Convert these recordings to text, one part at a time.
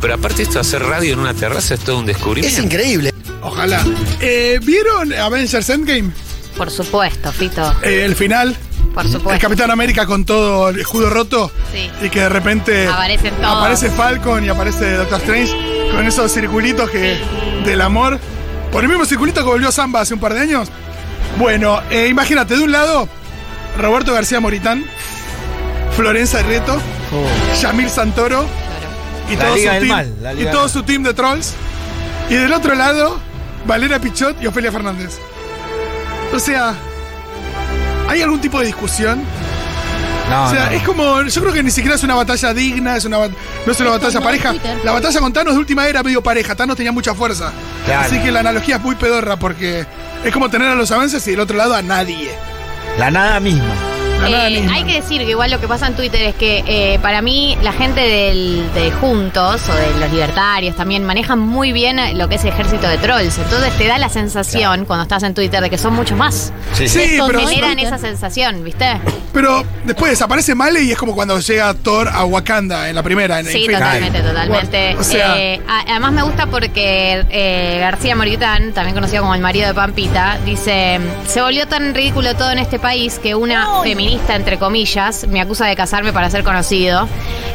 pero aparte esto de hacer radio en una terraza es todo un Es descubrimiento. increíble. Ojalá. Eh, ¿Vieron Avengers Endgame? Por supuesto, Fito. Eh, el final. Por El supuesto. Capitán América con todo el escudo roto. Sí. Y que de repente. Aparecen todos. Aparece Falcon y aparece Doctor Strange con esos circulitos que. del amor. Por el mismo circulito que volvió Samba hace un par de años. Bueno, eh, imagínate, de un lado, Roberto García Moritán, Florencia Rieto, Yamil Santoro y, La todo Liga su del team, Mal, la y todo su team de trolls. Y del otro lado, Valera Pichot y Ofelia Fernández. O sea, ¿hay algún tipo de discusión? No, o sea, no. es como, yo creo que ni siquiera es una batalla digna, es una, no es una batalla pareja. La batalla con Thanos de última era medio pareja, Thanos tenía mucha fuerza. Claro. Así que la analogía es muy pedorra porque es como tener a los avances y del otro lado a nadie. La nada misma. Eh, hay que decir que igual lo que pasa en Twitter es que eh, para mí la gente del, de Juntos o de los libertarios también manejan muy bien lo que es el ejército de trolls. Entonces te da la sensación cuando estás en Twitter de que son muchos más. Sí, Sí, Estos pero- generan esa sensación, ¿viste? Pero después desaparece Male y es como cuando llega Thor a Wakanda en la primera. En Sí, totalmente, totalmente. O sea, Eh, además me gusta porque eh, García Moritán, también conocido como el marido de Pampita, dice, se volvió tan ridículo todo en este país que una feminista, entre comillas, me acusa de casarme para ser conocido.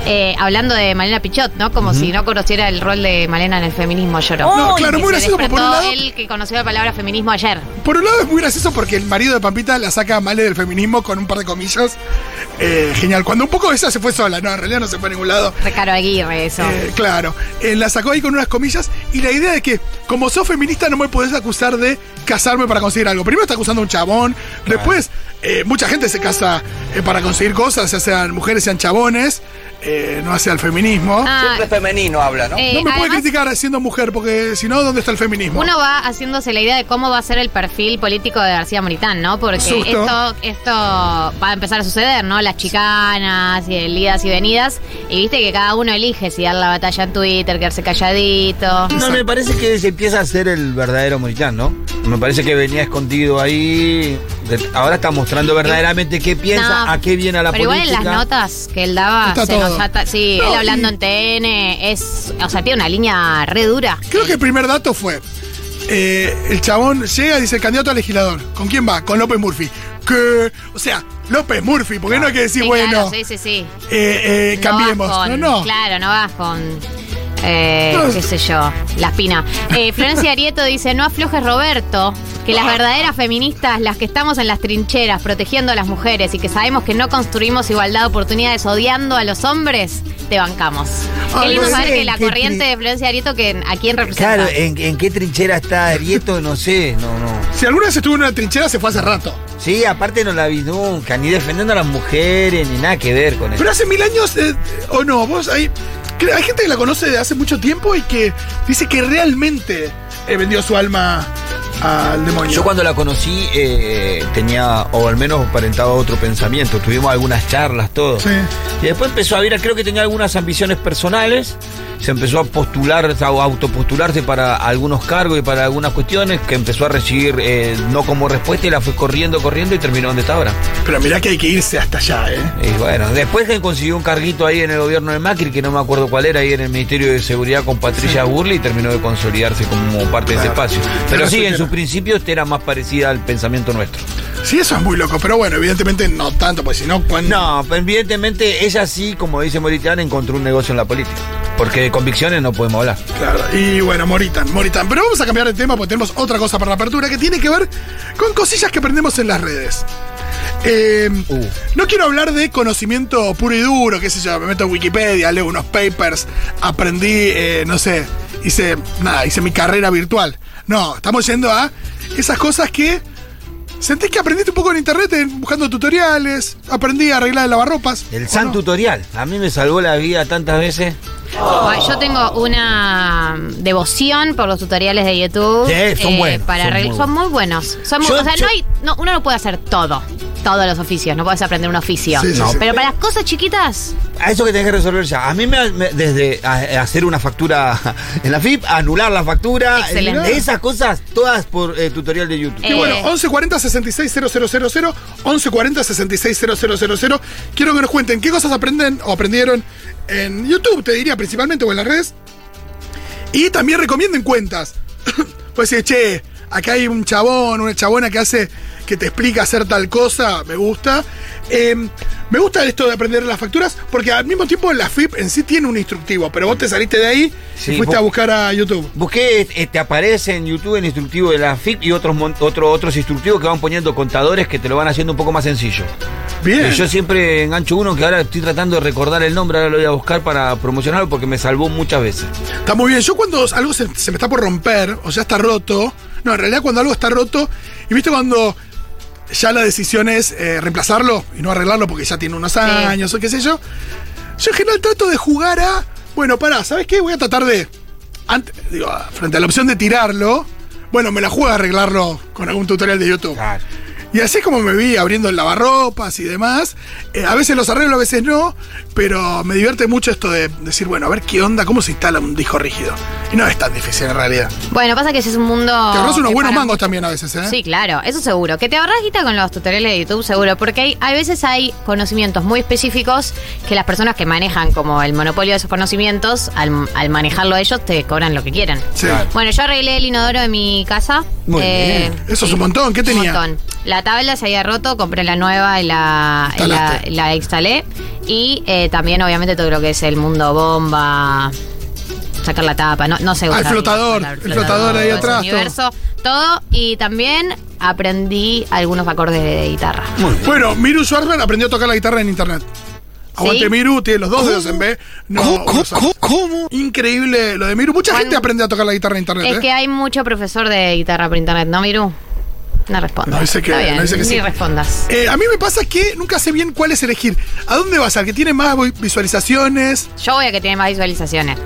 Eh, hablando de Malena Pichot, ¿no? Como si no conociera el rol de Malena en el feminismo, lloró. No, claro, muy gracioso, por un lado- él que conoció la palabra feminismo ayer. por un lado es muy gracioso porque el marido de Pampita la saca a Male del feminismo con un par de comillas. Eh, genial. Cuando un poco esa se fue sola, no, en realidad no se fue a ningún lado. Recaro Aguirre, eso. Eh, claro, Eh, la sacó ahí con unas comillas y la idea de que como sos feminista no me podés acusar de casarme para conseguir algo. Primero está acusando a un chabón, después eh, mucha gente se casa eh, para conseguir cosas, ya sean mujeres, sean chabones, eh, no hacia el feminismo. Ah, femenino habla, ¿no? eh, no me puede además- criticar siendo mujer, porque si no, ¿dónde está el feminismo? Uno va haciéndose la idea de cómo va a ser el perfil político de García Moritán, ¿no? Porque Susto. esto, esto va a empezar a suceder, ¿no? Las chicanas y el idas y venidas. Y viste que cada uno elige si dar la batalla en Twitter, quedarse calladito. No, me parece que se empieza a ser el verdadero Moritán, ¿no? Me parece que venía escondido ahí. Ahora está mostrando verdaderamente qué piensa, No, a qué viene a la Pero igual política. en las notas que él daba, Está se todo. nota- sí, No, él hablando y- en TN, es, o sea, tiene una línea re dura. Creo que el primer dato fue, eh, el chabón llega y dice, candidato a legislador. ¿Con quién va? Con López Murphy. ¿Qué? O sea, López Murphy, porque no hay que decir, Sí, bueno, claro, sí, sí, sí. eh, eh, No cambiemos. con- no, no. Claro, no vas con. Eh, qué sé yo, la espina. Eh, Florencia Arieto dice, no aflojes Roberto, que las verdaderas feministas, las que estamos en las trincheras protegiendo a las mujeres y que sabemos que no construimos igualdad de oportunidades odiando a los hombres, te bancamos. Ay, Qué lindo no saber que la corriente de Florencia Arieto, que a quién representa. Claro, ¿en, en qué trinchera está Arieto? No sé, no, no. Si alguna vez estuvo en una trinchera, se fue hace rato. Sí, aparte no la vi nunca, ni defendiendo a las mujeres, ni nada que ver con eso. Pero hace mil años, eh, o no, vos hay, que hay gente que la conoce de hace mucho tiempo y que dice que realmente eh, vendió su alma al demonio. Yo cuando la conocí eh, tenía, o al menos aparentaba otro pensamiento. Tuvimos algunas charlas, todo. Sí. Y después empezó a ver, creo que tenía algunas ambiciones personales. Se empezó a postular, a autopostularse para algunos cargos y para algunas cuestiones que empezó a recibir eh, no como respuesta y la fue corriendo, corriendo y terminó donde está ahora. Pero mirá que hay que irse hasta allá, ¿eh? Y bueno, después que consiguió un carguito ahí en el gobierno de Macri, que no me acuerdo cuál era, ahí en el Ministerio de Seguridad con Patricia Burley y terminó de consolidarse como parte de ese espacio. Pero Pero sí, en sus principios era más parecida al pensamiento nuestro. Sí, eso es muy loco, pero bueno, evidentemente no tanto, pues si no, ¿cuándo? No, pero evidentemente ella sí, como dice Moritán, encontró un negocio en la política. Porque de convicciones no podemos hablar. Claro, y bueno, Moritan, Moritan. Pero vamos a cambiar de tema porque tenemos otra cosa para la apertura que tiene que ver con cosillas que aprendemos en las redes. Eh, Uh. No quiero hablar de conocimiento puro y duro, qué sé yo, me meto en Wikipedia, leo unos papers, aprendí, eh, no sé, hice, nada, hice mi carrera virtual. No, estamos yendo a esas cosas que sentís que aprendiste un poco en internet, en- buscando tutoriales, aprendí a arreglar el lavarropas. El ¿o San no? tutorial. A mí me salvó la vida tantas veces. Bueno, Yo tengo una devoción por los tutoriales de YouTube. Sí, son buenos, Para son muy son muy buenos. Son muy- Yo- o sea, yo- no hay, no, uno no puede hacer todo. Todos los oficios. No puedes aprender un oficio. Sí, sí, No, sí. Pero para las cosas chiquitas, A eso que tenés que resolver ya. A mí me, me- desde a- hacer una factura en la FIP, anular la factura, Excelente. eh, esas cosas, todas por eh, tutorial de YouTube. Y Eh. bueno, 1140 660000, 1140 660000. Quiero que nos cuenten qué cosas aprenden o aprendieron en YouTube, te diría principalmente, o en las redes. Y también recomienden cuentas. pues decir, che, acá hay un chabón, una chabona que hace, que te explica hacer tal cosa, me gusta. Eh, me gusta esto de aprender las facturas, porque al mismo tiempo la FIP en sí tiene un instructivo, pero vos te saliste de ahí Sí, y fuiste a buscar a YouTube. Busqué, eh, te aparece en YouTube el instructivo de la FIP y otros otro- otros instructivos que van poniendo contadores que te lo van haciendo un poco más sencillo. Bien. Eh, Yo siempre engancho uno que ahora estoy tratando de recordar el nombre, ahora lo voy a buscar para promocionarlo porque me salvó muchas veces. Está muy bien. Yo cuando algo se, se me está por romper, o ya está roto, no, en realidad cuando algo está roto, y viste cuando ya la decisión es eh, reemplazarlo y no arreglarlo porque ya tiene unos años o qué sé yo, yo en general trato de jugar a, bueno, pará, ¿sabes qué? Voy a tratar de, ante- digo, frente a la opción de tirarlo, bueno, me la juego a arreglarlo con algún tutorial de YouTube. Y así es como me vi abriendo el lavarropas y demás. Eh, a veces los arreglo, a veces no, pero me divierte mucho esto de decir, bueno, a ver qué onda, cómo se instala un disco rígido. Y no es tan difícil en realidad. Bueno, pasa que ese es un mundo. Te ahorras unos buenos para- mangos también a veces, ¿eh? Sí, claro, eso seguro. Que te ahorras guita con los tutoriales de YouTube, seguro. Porque hay, a veces hay conocimientos muy específicos que las personas que manejan como el monopolio de esos conocimientos, al, al manejarlo ellos, te cobran lo que quieran. Sí. Bueno, yo arreglé el inodoro de mi casa. Muy bien. Eso es un montón. ¿Qué tenía? Un montón. La tabla se había roto, compré la nueva y la, y la, instalé. Y eh, también, obviamente, todo lo que es el mundo bomba, sacar la tapa, no, no sé. Ah, el flotador, el flotador ahí atrás. Universo, todo. Y también aprendí algunos acordes de guitarra. Bueno, Miru Schwarzman aprendió a tocar la guitarra en internet. Aguante ¿Sí? Miru, tiene los dos dedos en B. No. ¿Cómo? Increíble lo de Miru. Mucha Juan- gente aprende a tocar la guitarra en internet. Es ¿eh? que hay mucho profesor de guitarra por internet, ¿no, Miru? No respondas. No, dice que- Está bien, no, dice que ni sí. respondas. Eh, a mí me pasa que nunca sé bien cuál es elegir. ¿A dónde vas? ¿Al que tiene más vi- visualizaciones? Yo voy a que tiene más visualizaciones.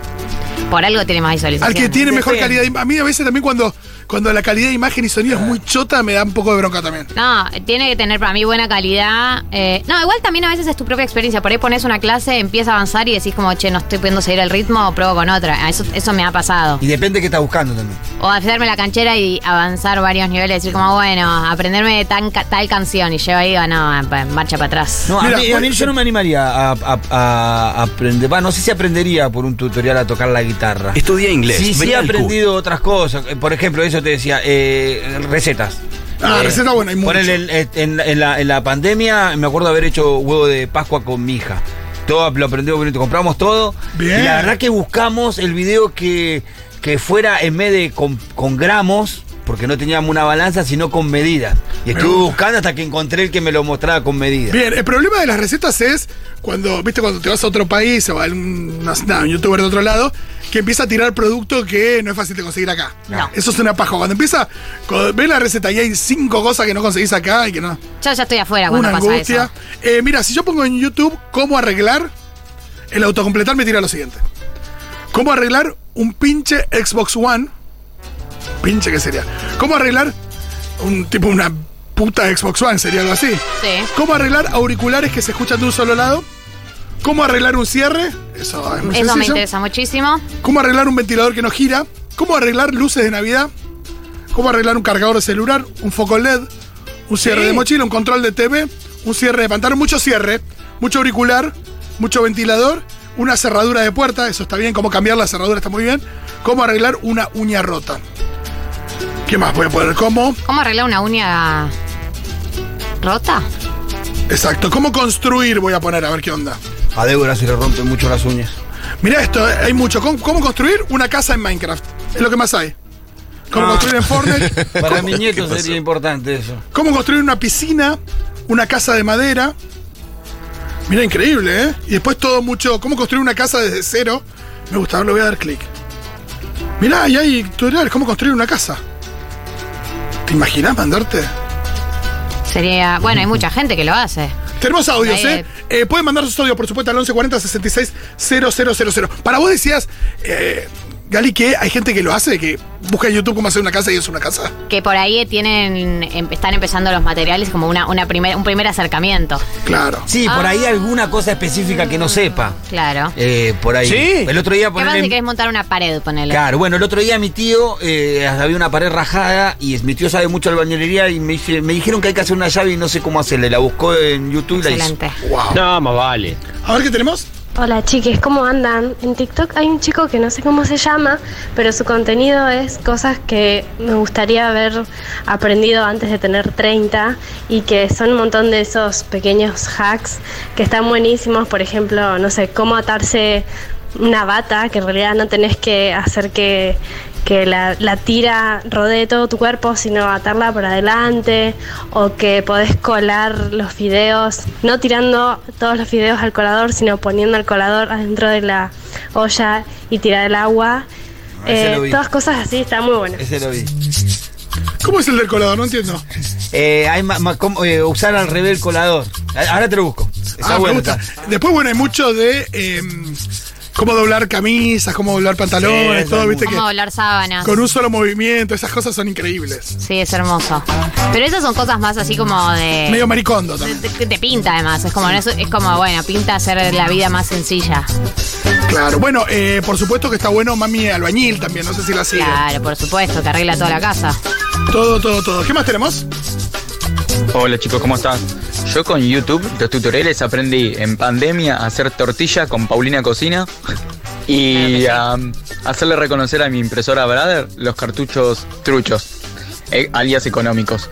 Por algo tiene más Al visualizaciones. que tiene mejor calidad de A mí a veces también cuando, cuando la calidad de imagen y sonido es muy chota me da un poco de bronca también. No, tiene que tener para mí buena calidad. Eh, no, igual también a veces es tu propia experiencia. Por ahí pones una clase, empieza a avanzar y decís como, che, no estoy pudiendo seguir el ritmo, pruebo con otra. Eso, eso me ha pasado. Y depende qué estás buscando también. O hacerme la canchera y avanzar varios niveles, decir como, bueno, aprenderme tan, tal canción y llevo ahí, digo, no, marcha para atrás. No, Mira, a, mí, a mí yo no me animaría a, a- a aprender. Va, no sé si aprendería por un tutorial a tocar la guitarra. Estudia inglés. Sí, sí he aprendido otras cosas. Eh, Por ejemplo, eso te decía, eh, recetas. Ah, Eh, receta buena, hay mucho. ponele en, en- en la, en la pandemia, me acuerdo haber hecho huevo de Pascua con mi hija. Todo lo aprendimos, compramos todo. Bien. Y la verdad que buscamos el video que, que fuera en vez de con, con gramos, porque no teníamos una balanza, sino con medidas. Y estuve gusta. buscando hasta que encontré el que me lo mostraba con medidas. Bien, el problema de las recetas es cuando, viste, cuando te vas a otro país o a no un youtuber de otro lado, que empieza a tirar producto que no es fácil de conseguir acá. No. Eso es una paja. Cuando empieza, cuando ves la receta y hay cinco cosas que no conseguís acá y que no. Yo ya estoy afuera cuando Una pasa angustia. eso. Eh, mira, si yo pongo en YouTube cómo arreglar, el autocompletar me tira lo siguiente. ¿Cómo arreglar un pinche Xbox One? Pinche, ¿qué sería? ¿Cómo arreglar un tipo una puta Xbox One? Sería algo así. Sí. ¿Cómo arreglar auriculares que se escuchan de un solo lado? ¿Cómo arreglar un cierre? Eso es muy Eso me interesa muchísimo. ¿Cómo arreglar un ventilador que no gira? ¿Cómo arreglar luces de Navidad? ¿Cómo arreglar un cargador de celular? ¿Un foco LED? ¿Un cierre Sí. de mochila? ¿Un control de TV? ¿Un cierre de pantalla? Mucho cierre, mucho auricular, mucho ventilador, una cerradura de puerta, eso está bien. ¿Cómo cambiar la cerradura? Está muy bien. ¿Cómo arreglar una uña rota? ¿Qué más voy a poner? ¿Cómo? ¿Cómo arreglar una uña rota? Exacto. ¿Cómo construir? Voy a poner, a ver qué onda. A Débora se le rompen mucho las uñas. Mira esto, eh, hay mucho. ¿Cómo, cómo construir una casa en Minecraft? Es lo que más hay. ¿Cómo Ah. construir en Fortnite? Para ¿Cómo, mi nieto sería importante eso. cómo construir una piscina, una casa de madera. Mira, increíble, ¿eh? Y después todo mucho. ¿Cómo construir una casa desde cero? Me gusta, ahora le voy a dar clic. Mirá, y hay tutoriales, cómo construir una casa. ¿Te imaginas mandarte? Sería. Bueno, hay mucha gente que lo hace. Tenemos audios, ¿eh? Eh, Pueden mandar sus audios, por supuesto, al 1140 66 000. Para vos decías, eh, Gali, que hay gente que lo hace, que busca en YouTube cómo hacer una casa y es una casa. Que por ahí tienen. em- están empezando los materiales como una, una primer, un primer acercamiento. Claro. Sí, por ahí Ah. alguna cosa específica que no sepa. Claro. Eh, por ahí. Sí. El otro día ¿Qué pasa ponele- si querés montar una pared, ponele? Claro, bueno, el otro día mi tío eh, había una pared rajada y mi tío sabe mucho albañilería y me, dice- me dijeron que hay que hacer una llave y no sé cómo hacerle. La buscó en YouTube y la hizo. Excelente. Wow. No, más vale. A ver qué tenemos. Hola chiques, ¿cómo andan? En TikTok hay un chico que no sé cómo se llama, pero su contenido es cosas que me gustaría haber aprendido antes de tener 30 y que son un montón de esos pequeños hacks que están buenísimos, por ejemplo, no sé, cómo atarse una bata, que en realidad no tenés que hacer que, que la, la tira rodee todo tu cuerpo, sino atarla por adelante, o que podés colar los fideos, no tirando todos los fideos al colador, sino poniendo el colador adentro de la olla y tirar el agua. Ah, Eh, todas cosas así, está muy bueno. Ese lo vi. ¿Cómo es el del colador? No entiendo. Eh, hay ma- ma- cómo, eh, usar al revés el colador. Ahora te lo busco. Está Ah, me bueno. Después, bueno, hay mucho de eh, cómo doblar camisas, cómo doblar pantalones, Sí, todo, viste que Cómo doblar sábanas. con un solo movimiento, esas cosas son increíbles. Sí, es hermoso. Pero esas son cosas más así como de. Medio maricondo también. Te pinta además, es como, no es, es como, bueno, pinta hacer la vida más sencilla. Claro. Bueno, eh, por supuesto que está bueno Mami Albañil también, no sé si la sigue. Claro, por supuesto, que arregla toda la casa. Todo, todo, todo. ¿Qué más tenemos? Hola chicos, ¿cómo están? Yo con YouTube, los tutoriales, aprendí en pandemia a hacer tortilla con Paulina Cocina y a hacerle reconocer a mi impresora Brother los cartuchos truchos, eh, alias económicos.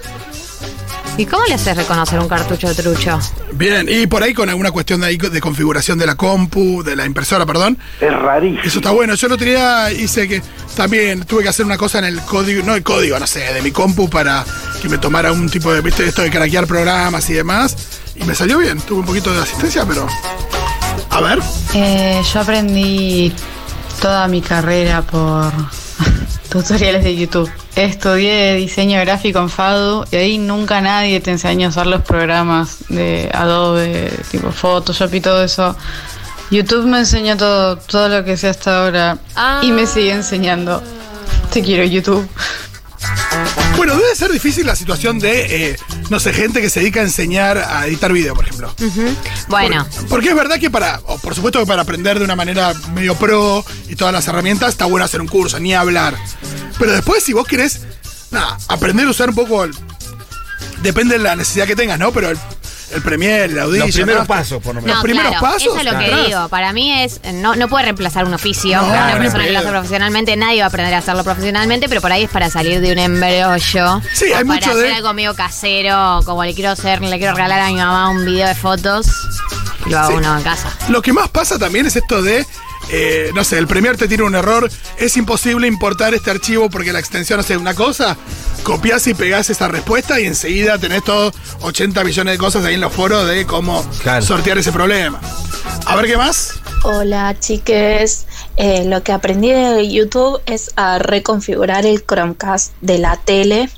¿Y cómo le haces reconocer un cartucho trucho? Bien, y por ahí con alguna cuestión de, ahí de configuración de la compu, de la impresora, perdón. Es rarísimo. Eso está bueno. Yo el otro día hice que también tuve que hacer una cosa en el código, no el código, no sé, de mi compu para que me tomara un tipo de, viste, esto de craquear programas y demás. Y me salió bien. Tuve un poquito de asistencia, pero. A ver. Eh, yo aprendí toda mi carrera por tutoriales de YouTube. Estudié diseño gráfico en FADU y ahí nunca nadie te enseña a usar los programas de Adobe, tipo Photoshop y todo eso. YouTube me enseñó todo, todo lo que sé hasta ahora Ah. y me sigue enseñando. Te quiero YouTube. Bueno, debe ser difícil la situación de, eh, no sé, gente que se dedica a enseñar a editar video, por ejemplo. Bueno, Por- porque es verdad que para, o por supuesto que para aprender de una manera medio pro y todas las herramientas, está bueno hacer un curso, ni hablar. Pero después, si vos querés, nada, aprender a usar un poco el- Depende de la necesidad que tengas, ¿no? Pero el, el Premiere, el Audition... Los primeros ¿no? pasos, por lo menos. Los no, primeros claro, pasos, Eso es lo que claro. digo. Para mí es. No, no puede reemplazar un oficio. No, una persona que lo hace profesionalmente, nadie va a aprender a hacerlo profesionalmente, pero por ahí es para salir de un embrollo. Sí, hay para mucho hacer de- algo medio casero, como le quiero hacer, le quiero regalar a mi mamá un video de fotos. Y lo hago Sí. uno en casa. Lo que más pasa también es esto de, eh, no sé, el Premiere te tira un error, es imposible importar este archivo porque la extensión hace una cosa, copias y pegás esa respuesta y enseguida tenés todo 80 millones de cosas ahí en los foros de cómo Claro. sortear ese problema. A ver qué más. Hola chiques, Eh, lo que aprendí de YouTube es a reconfigurar el Chromecast de la tele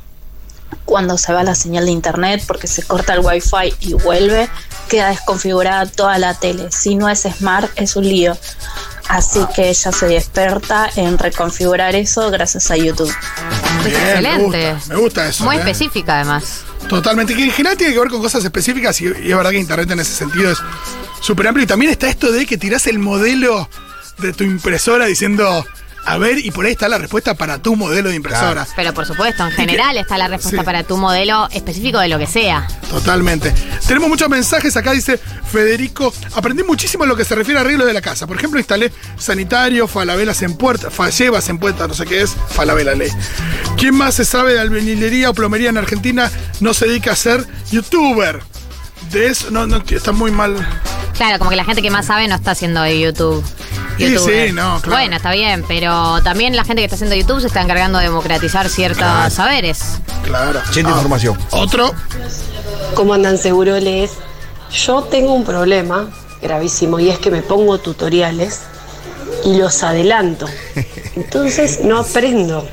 cuando se va la señal de internet porque se corta el wifi y vuelve, queda desconfigurada toda la tele. Si no es smart es un lío. Así que ella se experta en reconfigurar eso gracias a YouTube. Es Bien, excelente. Me gusta, me gusta eso. Muy ¿eh? específica, además. Totalmente, que en general tiene que ver con cosas específicas y, y es verdad que Internet en ese sentido es súper amplio. Y también está esto de que tirás el modelo de tu impresora diciendo, a ver, y por ahí está la respuesta para tu modelo de impresora. Pero por supuesto, en general está la respuesta Sí. para tu modelo específico de lo que sea. Totalmente. Tenemos muchos mensajes acá, dice Federico. Aprendí muchísimo en lo que se refiere a arreglos de la casa. Por ejemplo, instalé sanitario, falabelas en puerta, fallebas en puerta, no sé qué es, falabela ley. ¿Quién más se sabe de albañilería o plomería en Argentina? No se dedica a ser youtuber. De eso, no, no, está muy mal. Claro, como que la gente que más sabe no está haciendo de YouTube. Sí, no, claro. Bueno, está bien, pero también la gente que está haciendo YouTube se está encargando de democratizar ciertos saberes. Claro. Gente Ah, información. Otro. ¿Cómo andan seguroles? Yo tengo un problema gravísimo y es que me pongo tutoriales y los adelanto. Entonces no aprendo.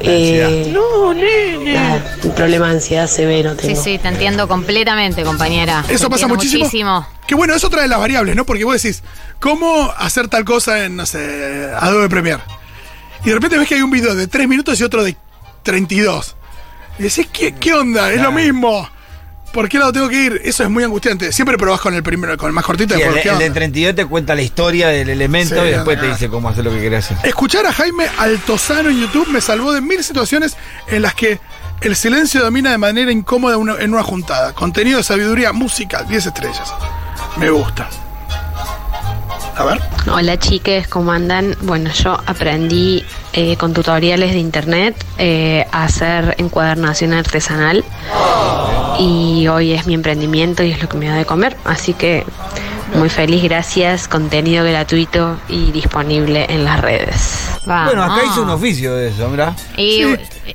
Eh, nada, un problema de ansiedad severo Sí, tengo. sí, te entiendo completamente, compañera. Te Eso pasa muchísimo. muchísimo. Que bueno, es otra de las variables, ¿no? Porque vos decís, ¿cómo hacer tal cosa en, no sé, Adobe Premiere? Y de repente ves que hay un video de 3 minutos y otro de 32. Y decís, ¿qué, qué onda? Es lo mismo. ¿Por qué lado tengo que ir? Eso es muy angustiante. Siempre probás con el primero, con el más cortito. Sí, el, después, ¿qué el de onda? 32 te cuenta la historia del elemento Sí, y después te dice cómo hacer lo que querés hacer. Escuchar a Jaime Altozano en YouTube me salvó de mil situaciones en las que el silencio domina de manera incómoda una- en una juntada. Contenido de sabiduría musical, 10 estrellas. Me gusta. A ver. Hola chiques, ¿cómo andan? Bueno, yo aprendí eh, con tutoriales de internet eh, hacer encuadernación artesanal. Y hoy es mi emprendimiento y es lo que me da de comer, así que muy feliz, gracias, contenido gratuito y disponible en las redes. Bueno, acá hice un oficio de eso, mira. Y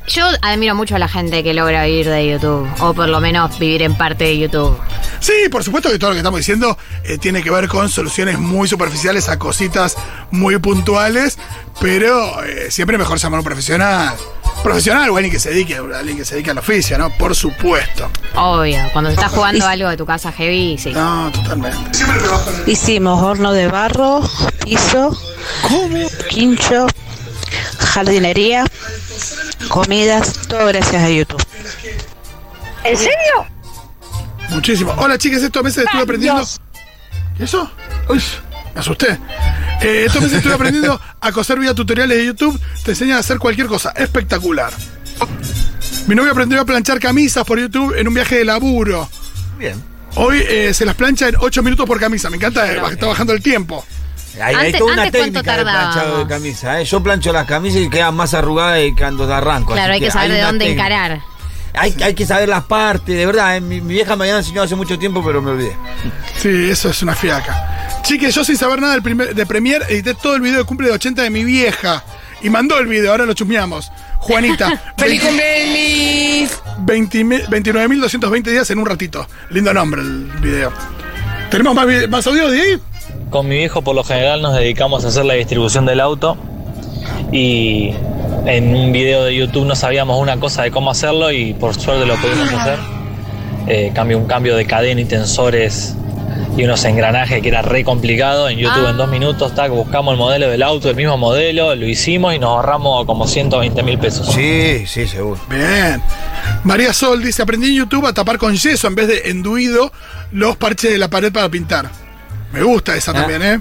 yo admiro mucho a la gente que logra vivir de YouTube, o por lo menos vivir en parte de YouTube. Sí, por supuesto que todo lo que estamos diciendo eh, tiene que ver con soluciones muy superficiales a cositas muy puntuales, pero eh, siempre mejor llamar a un profesional. Profesional o alguien que se dedique, alguien que se dedique al oficio, ¿no? Por supuesto. Obvio, cuando se está jugando algo de tu casa heavy, sí. No, totalmente. Hicimos horno de barro, piso, quincho, jardinería, comidas, todo gracias a YouTube. ¿En serio? Muchísimo. Hola chicas, estos meses estuve aprendiendo. ¿Qué eso? Uy, me asusté. Eh, estos meses estuve aprendiendo a coser vía tutoriales de YouTube. Te enseñan a hacer cualquier cosa. Espectacular. Mi novio aprendió a planchar camisas por YouTube en un viaje de laburo. Bien. Hoy eh, se las plancha en 8 minutos por camisa. Me encanta, eh, está bajando el tiempo. Hay, hay Antes- toda una antes, ¿cuánto técnica de planchado de camisa. ¿eh? Yo plancho las camisas y quedan más arrugadas y cuando te arranco. Claro, hay que saber de dónde técnica. encarar. Hay, hay que saber las partes, de verdad. ¿eh? Mi, mi vieja me había enseñado hace mucho tiempo, pero me olvidé. Sí, eso es una fiaca. Chiques, yo sin saber nada del primer, de Premiere edité todo el video de cumple de 80 de mi vieja. Y mandó el video, ahora lo chusmeamos. Juanita. ¡Feliz cumpleaños! 20 mi- 29.220 días en un ratito. Lindo nombre el video. ¿Tenemos más, más audio de ahí? Con mi viejo por lo general nos dedicamos a hacer la distribución del auto y en un video de YouTube no sabíamos una cosa de cómo hacerlo y por suerte lo pudimos hacer. Eh, cambio, un cambio de cadena y tensores y unos engranajes que era re complicado. En YouTube en dos minutos tac, buscamos el modelo del auto, el mismo modelo, lo hicimos y nos ahorramos como 120 mil pesos. Sí, sí, seguro. Bien. María Sol dice, aprendí en YouTube a tapar con yeso en vez de enduido los parches de la pared para pintar. Me gusta esa Ah. también, ¿eh?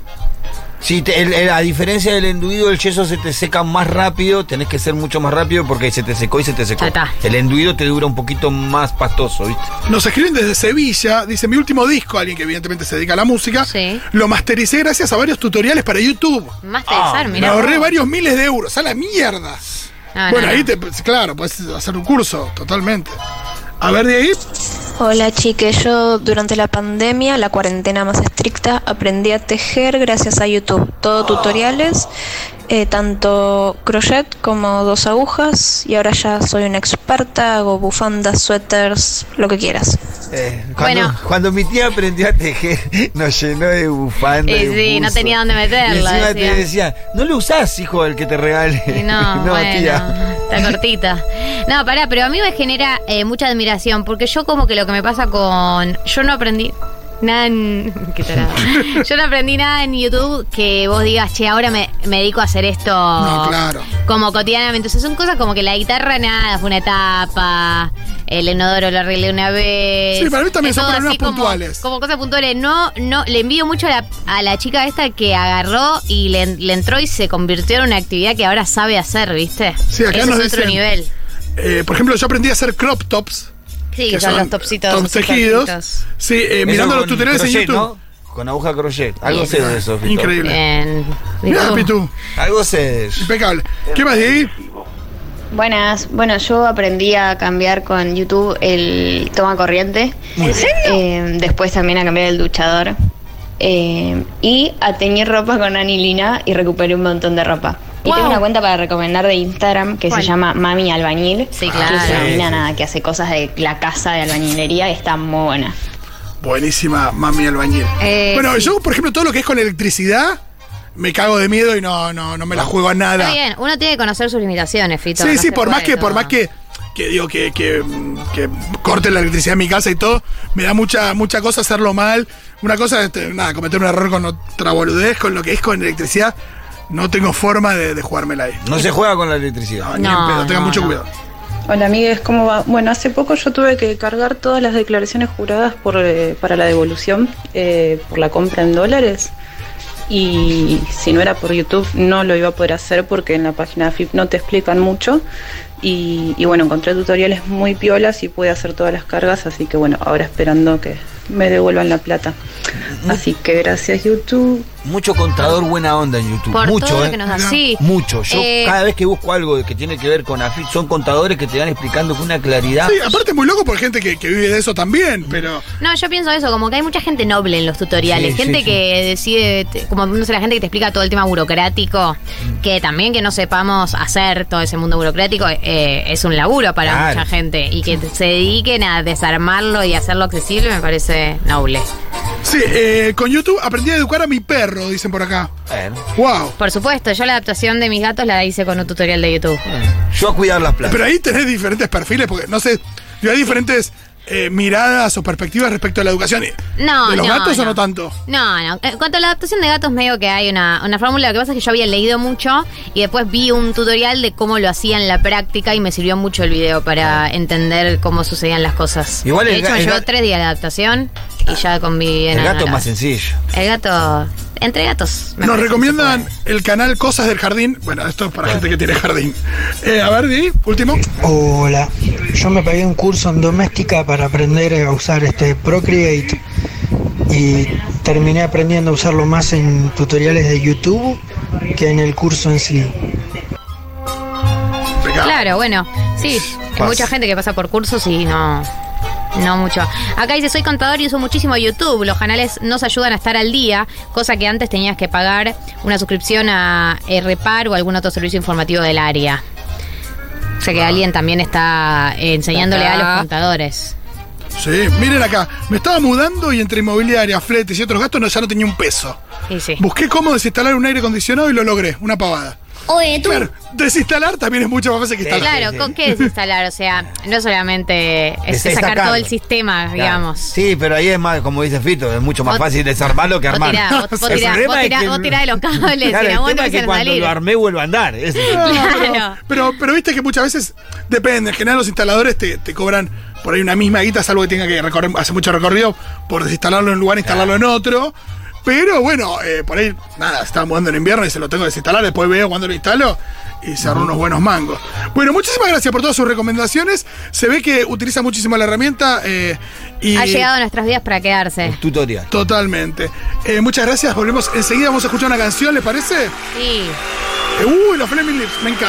Sí, te- el- el- a diferencia del enduido, el yeso se te seca más rápido, tenés que ser mucho más rápido porque se te secó y se te secó. Está. El enduido te dura un poquito más pastoso, ¿viste? Nos escriben desde Sevilla, dice mi último disco, alguien que evidentemente se dedica a la música, Sí. lo mastericé gracias a varios tutoriales para YouTube. Masterizar, Me mira. ahorré varios miles de euros, a la mierda. No, bueno, no, ahí no. te, claro, puedes hacer un curso, totalmente. A ver de ahí. Hola chiques, yo durante la pandemia, la cuarentena más estricta, aprendí a tejer gracias a YouTube. Todo tutoriales, eh, tanto crochet como dos agujas y ahora ya soy una experta, hago bufandas, suéteres, lo que quieras. Eh, cuando, Bueno. cuando mi tía aprendió a tejer, nos llenó de bufanda. Y de sí, no tenía dónde Y meterla. encima te decía. decía, no lo usás, hijo, el que te regale. Y no, bueno, tía. está cortita. No, pará, pero a mí me genera eh, mucha admiración porque yo como que lo que me pasa con... Yo no aprendí nada en... Qué tarada. Yo no aprendí nada en YouTube que vos digas, che, ahora me, me dedico a hacer esto No, claro. como cotidianamente. O sea, son cosas como que la guitarra nada, fue una etapa, el enodoro lo arreglé una vez. Sí, para mí también son problemas así como- puntuales. Como, cosas puntuales. No, no, le envío mucho a la, a la chica esta que agarró y le, le entró y se convirtió en una actividad que ahora sabe hacer, ¿viste? Sí, acá Ese nos es otro dicen- nivel. Eh, por ejemplo, yo aprendí a hacer crop tops. Sí, que son, los topsitos. tops así tejidos. cortitos. Sí, eh, mirando los con tutoriales en crochet, YouTube. ¿no? Con aguja crochet. Algo sé de eso, Fito. Increíble. Bien. Mirá, Pitu. Pitu. Algo sé de eso. Impecable. ¿Qué más de ahí? Buenas, bueno, yo aprendí a cambiar con YouTube el toma corriente. ¿En serio? después también a cambiar el duchador. Eh, y a teñir ropa con anilina y recuperé un montón de ropa. Y Wow. tengo una cuenta para recomendar de Instagram que ¿Cuál? se llama Mami Albañil. Sí, Que claro. es una mina sí. nada, que hace cosas de la casa de albañilería y está muy buena. Buenísima, mami albañil. Eh, bueno, sí. yo, por ejemplo, todo lo que es con electricidad, me cago de miedo y no, no, no me la juego a Está nada. bien, uno tiene que conocer sus limitaciones, Fito. Sí, no sí, por más que, por más que, que digo que, que, que corte la electricidad en mi casa y todo, me da mucha, mucha cosa hacerlo mal. Una cosa, este, nada, cometer un error con otra boludez, con lo que es con electricidad, no tengo forma de, de jugármela ahí. No se juega con la electricidad. No, ni en pedo, tengan mucho cuidado. Hola amigues, ¿cómo va? Bueno, hace poco yo tuve que cargar todas las declaraciones juradas por, eh, para la devolución eh, por la compra en dólares y si no era por YouTube no lo iba a poder hacer porque en la página de FIP no te explican mucho y, y bueno, encontré tutoriales muy piolas y pude hacer todas las cargas, así que bueno, ahora esperando que me devuelvan la plata. Así que gracias YouTube. Mucho contador buena onda en YouTube. Por mucho, todo lo ¿eh? que nos da. Sí. Mucho. Yo Eh, cada vez que busco algo que tiene que ver con AFIT, son contadores que te van explicando con una claridad. Sí, aparte es muy loco hay gente que, que vive de eso también, pero. No, yo pienso eso, como que hay mucha gente noble en los tutoriales, Sí, gente sí, sí. que decide, como no sé, la gente que te explica todo el tema burocrático, que también que no sepamos hacer todo ese mundo burocrático eh, es un laburo para Claro. mucha gente y que se dediquen a desarmarlo y hacerlo accesible me parece noble. Sí, eh, con YouTube aprendí a educar a mi perro, dicen por acá. Bueno, Wow. Por supuesto, yo la adaptación de mis gatos la hice con un tutorial de YouTube. yo a cuidar las plantas. Pero ahí tenés diferentes perfiles, porque no sé, yo hay diferentes eh, miradas o perspectivas respecto a la educación. No, ¿De los no, gatos o no. tanto? No, no. En cuanto a la adaptación de gatos, medio que hay una, una fórmula. Lo que pasa es que yo había leído mucho y después vi un tutorial de cómo lo hacía en la práctica y me sirvió mucho el video para entender cómo sucedían las cosas. Igual de hecho, me llevó tres días de adaptación y ya. El gato es más sencillo. El gato. Entre gatos. Nos recomiendan el canal Cosas del Jardín. Bueno, esto es para gente que tiene jardín. Eh, a ver, Di, último. Hola, yo me pagué un curso en doméstica para aprender a usar este Procreate y terminé aprendiendo a usarlo más en tutoriales de YouTube que en el curso en sí. Claro, bueno. Sí, hay mucha gente que pasa por cursos y no. No mucho. Acá dice, soy contador y uso muchísimo YouTube. Los canales nos ayudan a estar al día, cosa que antes tenías que pagar una suscripción a Repar o algún otro servicio informativo del área. O sea que alguien también está eh, enseñándole a los contadores. Sí, miren acá. Me estaba mudando y entre inmobiliaria, fletes y otros gastos no, ya no tenía un peso. Y sí. Busqué cómo desinstalar un aire acondicionado y lo logré. Una pavada. Oye, tú. Claro, desinstalar también es mucho más fácil que instalar. Claro, ¿con qué desinstalar? O sea, no solamente es sacar todo el sistema, Claro. digamos. Sí, pero ahí es más, como dice Fito, es mucho más Vos- fácil desarmarlo que Vos armarlo. vos- vos El tirá, problema vos es tirá- que- vos tirá de los cables, Claro, si el vos tema es que cuando salir. lo armé vuelvo a andar. Ese es el No, tema. pero, pero, pero viste que muchas veces depende. En general, los instaladores te, te cobran por ahí una misma guita, salvo que tenga que recorrer, hacer mucho recorrido por desinstalarlo en un lugar e instalarlo en otro. Pero bueno, eh, por ahí, nada, estaba mudando en invierno y se lo tengo que desinstalar. Después veo cuando lo instalo y se ahorró unos buenos mangos. Bueno, muchísimas gracias por todas sus recomendaciones. Se ve que utiliza muchísimo la herramienta. eh, y Ha llegado a nuestras vidas para quedarse. Tutorial. Totalmente. Eh, muchas gracias. Volvemos enseguida. Vamos a escuchar una canción, ¿les parece? Sí. Eh, uy, los Flaming Lips, me encanta.